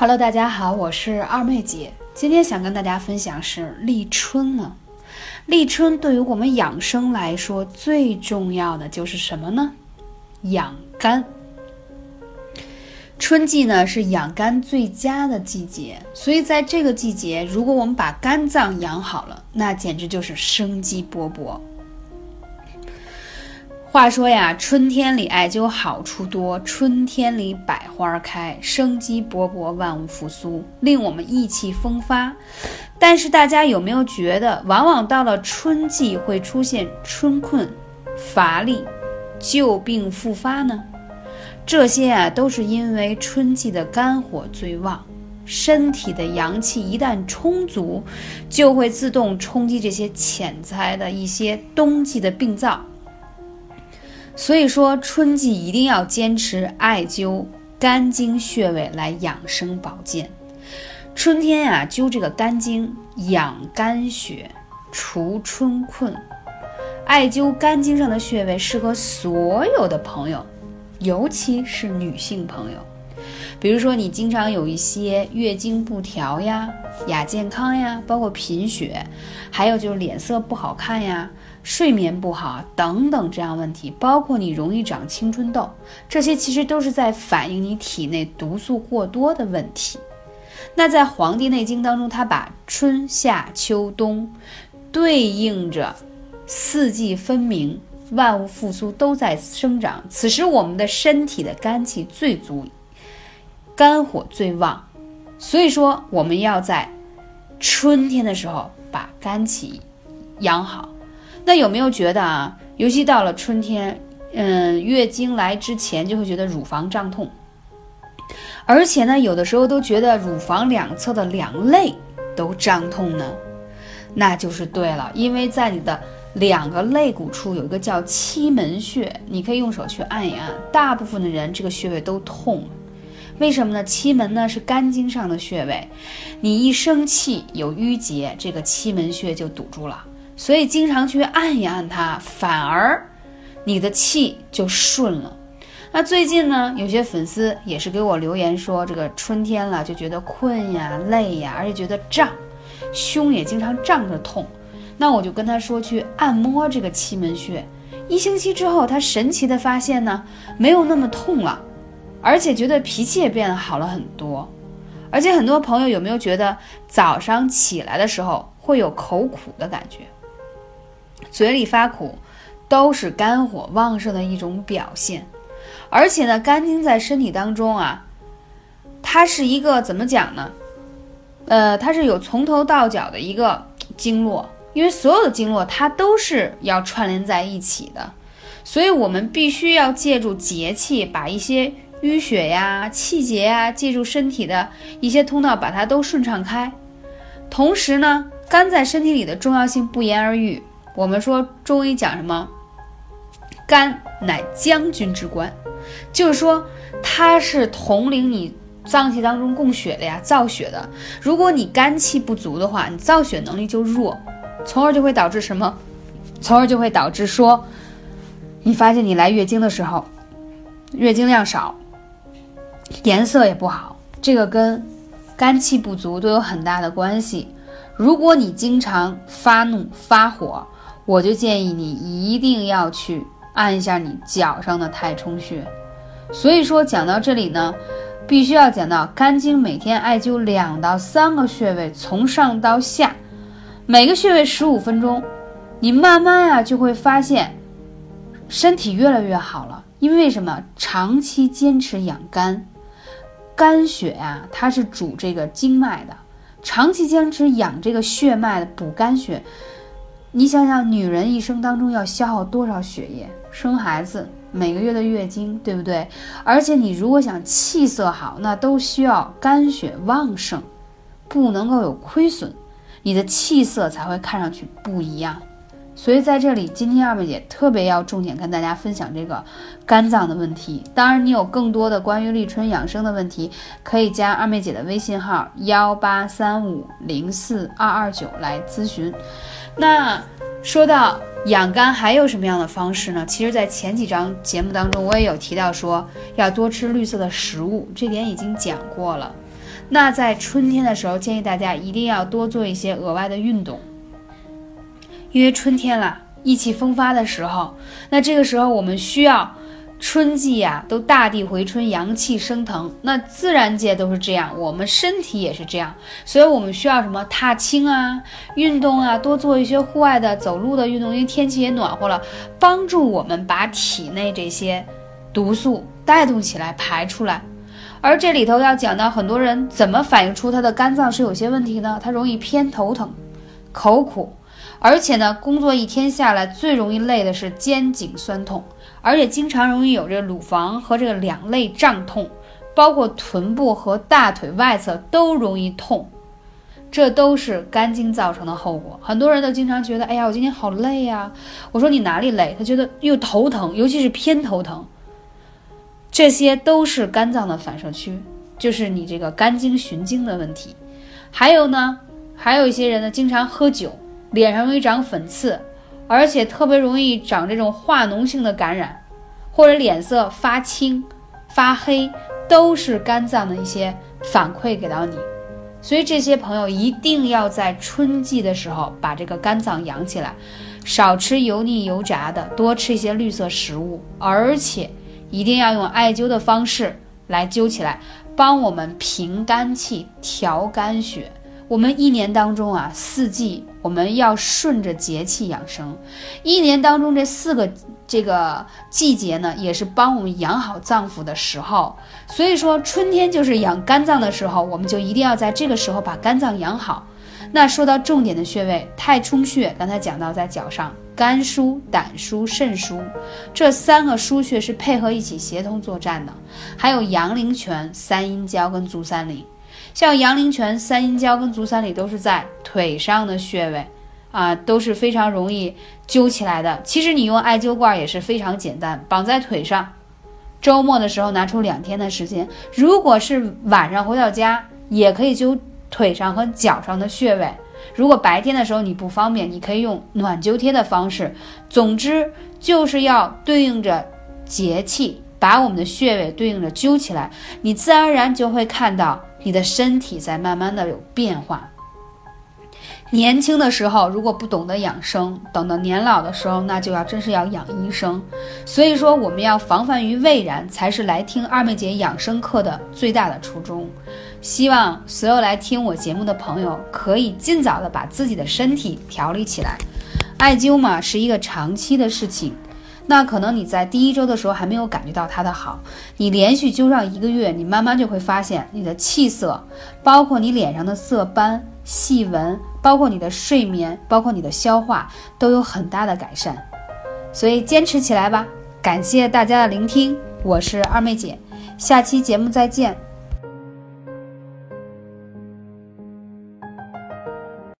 Hello，大家好，我是二妹姐。今天想跟大家分享是立春了。立春对于我们养生来说，最重要的就是什么呢？养肝。春季呢是养肝最佳的季节，所以在这个季节，如果我们把肝脏养好了，那简直就是生机勃勃。话说呀，春天里艾灸好处多，春天里百花开，生机勃勃，万物复苏，令我们意气风发。但是大家有没有觉得，往往到了春季会出现春困、乏力、旧病复发呢？这些啊，都是因为春季的肝火最旺，身体的阳气一旦充足，就会自动冲击这些潜在的一些冬季的病灶。所以说，春季一定要坚持艾灸肝经穴位来养生保健。春天呀，灸这个肝经养肝血，除春困。艾灸肝经上的穴位适合所有的朋友，尤其是女性朋友。比如说，你经常有一些月经不调呀、亚健康呀，包括贫血，还有就是脸色不好看呀。睡眠不好等等这样问题，包括你容易长青春痘，这些其实都是在反映你体内毒素过多的问题。那在《黄帝内经》当中，它把春夏秋冬对应着四季分明，万物复苏都在生长。此时我们的身体的肝气最足，肝火最旺，所以说我们要在春天的时候把肝气养好。那有没有觉得啊？尤其到了春天，嗯，月经来之前就会觉得乳房胀痛，而且呢，有的时候都觉得乳房两侧的两肋都胀痛呢？那就是对了，因为在你的两个肋骨处有一个叫期门穴，你可以用手去按一按。大部分的人这个穴位都痛，为什么呢？期门呢是肝经上的穴位，你一生气有淤结，这个期门穴就堵住了。所以经常去按一按它，反而你的气就顺了。那最近呢，有些粉丝也是给我留言说，这个春天了就觉得困呀、累呀，而且觉得胀，胸也经常胀着痛。那我就跟他说去按摩这个气门穴，一星期之后，他神奇的发现呢，没有那么痛了，而且觉得脾气也变得好了很多。而且很多朋友有没有觉得早上起来的时候会有口苦的感觉？嘴里发苦，都是肝火旺盛的一种表现。而且呢，肝经在身体当中啊，它是一个怎么讲呢？呃，它是有从头到脚的一个经络，因为所有的经络它都是要串联在一起的，所以我们必须要借助节气，把一些淤血呀、气结呀，借助身体的一些通道，把它都顺畅开。同时呢，肝在身体里的重要性不言而喻。我们说中医讲什么？肝乃将军之官，就是说它是统领你脏器当中供血的呀，造血的。如果你肝气不足的话，你造血能力就弱，从而就会导致什么？从而就会导致说，你发现你来月经的时候，月经量少，颜色也不好，这个跟肝气不足都有很大的关系。如果你经常发怒发火，我就建议你一定要去按一下你脚上的太冲穴。所以说讲到这里呢，必须要讲到肝经每天艾灸两到三个穴位，从上到下，每个穴位十五分钟，你慢慢啊就会发现身体越来越好了。因为什么？长期坚持养肝，肝血呀，它是主这个经脉的，长期坚持养这个血脉的补肝血。你想想，女人一生当中要消耗多少血液？生孩子，每个月的月经，对不对？而且你如果想气色好，那都需要肝血旺盛，不能够有亏损，你的气色才会看上去不一样。所以在这里，今天二妹姐特别要重点跟大家分享这个肝脏的问题。当然，你有更多的关于立春养生的问题，可以加二妹姐的微信号幺八三五零四二二九来咨询。那说到养肝还有什么样的方式呢？其实，在前几章节目当中，我也有提到说要多吃绿色的食物，这点已经讲过了。那在春天的时候，建议大家一定要多做一些额外的运动，因为春天了，意气风发的时候，那这个时候我们需要。春季呀，都大地回春，阳气升腾，那自然界都是这样，我们身体也是这样，所以我们需要什么踏青啊，运动啊，多做一些户外的走路的运动，因为天气也暖和了，帮助我们把体内这些毒素带动起来，排出来。而这里头要讲到很多人怎么反映出他的肝脏是有些问题呢？他容易偏头疼、口苦，而且呢，工作一天下来最容易累的是肩颈酸痛。而且经常容易有这个乳房和这个两肋胀痛，包括臀部和大腿外侧都容易痛，这都是肝经造成的后果。很多人都经常觉得，哎呀，我今天好累呀。我说你哪里累？他觉得又头疼，尤其是偏头疼。这些都是肝脏的反射区，就是你这个肝经循经的问题。还有呢，还有一些人呢，经常喝酒，脸上容易长粉刺。而且特别容易长这种化脓性的感染，或者脸色发青、发黑，都是肝脏的一些反馈给到你。所以这些朋友一定要在春季的时候把这个肝脏养起来，少吃油腻油炸的，多吃一些绿色食物，而且一定要用艾灸的方式来灸起来，帮我们平肝气、调肝血。我们一年当中啊，四季我们要顺着节气养生。一年当中这四个这个季节呢，也是帮我们养好脏腑的时候。所以说，春天就是养肝脏的时候，我们就一定要在这个时候把肝脏养好。那说到重点的穴位，太冲穴，刚才讲到在脚上，肝腧、胆腧、肾腧这三个腧穴是配合一起协同作战的。还有阳陵泉、三阴交跟足三里。像阳陵泉、三阴交跟足三里都是在腿上的穴位，啊，都是非常容易灸起来的。其实你用艾灸罐也是非常简单，绑在腿上。周末的时候拿出两天的时间，如果是晚上回到家，也可以灸腿上和脚上的穴位。如果白天的时候你不方便，你可以用暖灸贴的方式。总之就是要对应着节气，把我们的穴位对应着灸起来，你自然而然就会看到。你的身体在慢慢的有变化。年轻的时候如果不懂得养生，等到年老的时候，那就要真是要养医生。所以说，我们要防范于未然，才是来听二妹姐养生课的最大的初衷。希望所有来听我节目的朋友，可以尽早的把自己的身体调理起来。艾灸嘛，是一个长期的事情。那可能你在第一周的时候还没有感觉到它的好，你连续灸上一个月，你慢慢就会发现你的气色，包括你脸上的色斑、细纹，包括你的睡眠，包括你的消化，都有很大的改善。所以坚持起来吧！感谢大家的聆听，我是二妹姐，下期节目再见。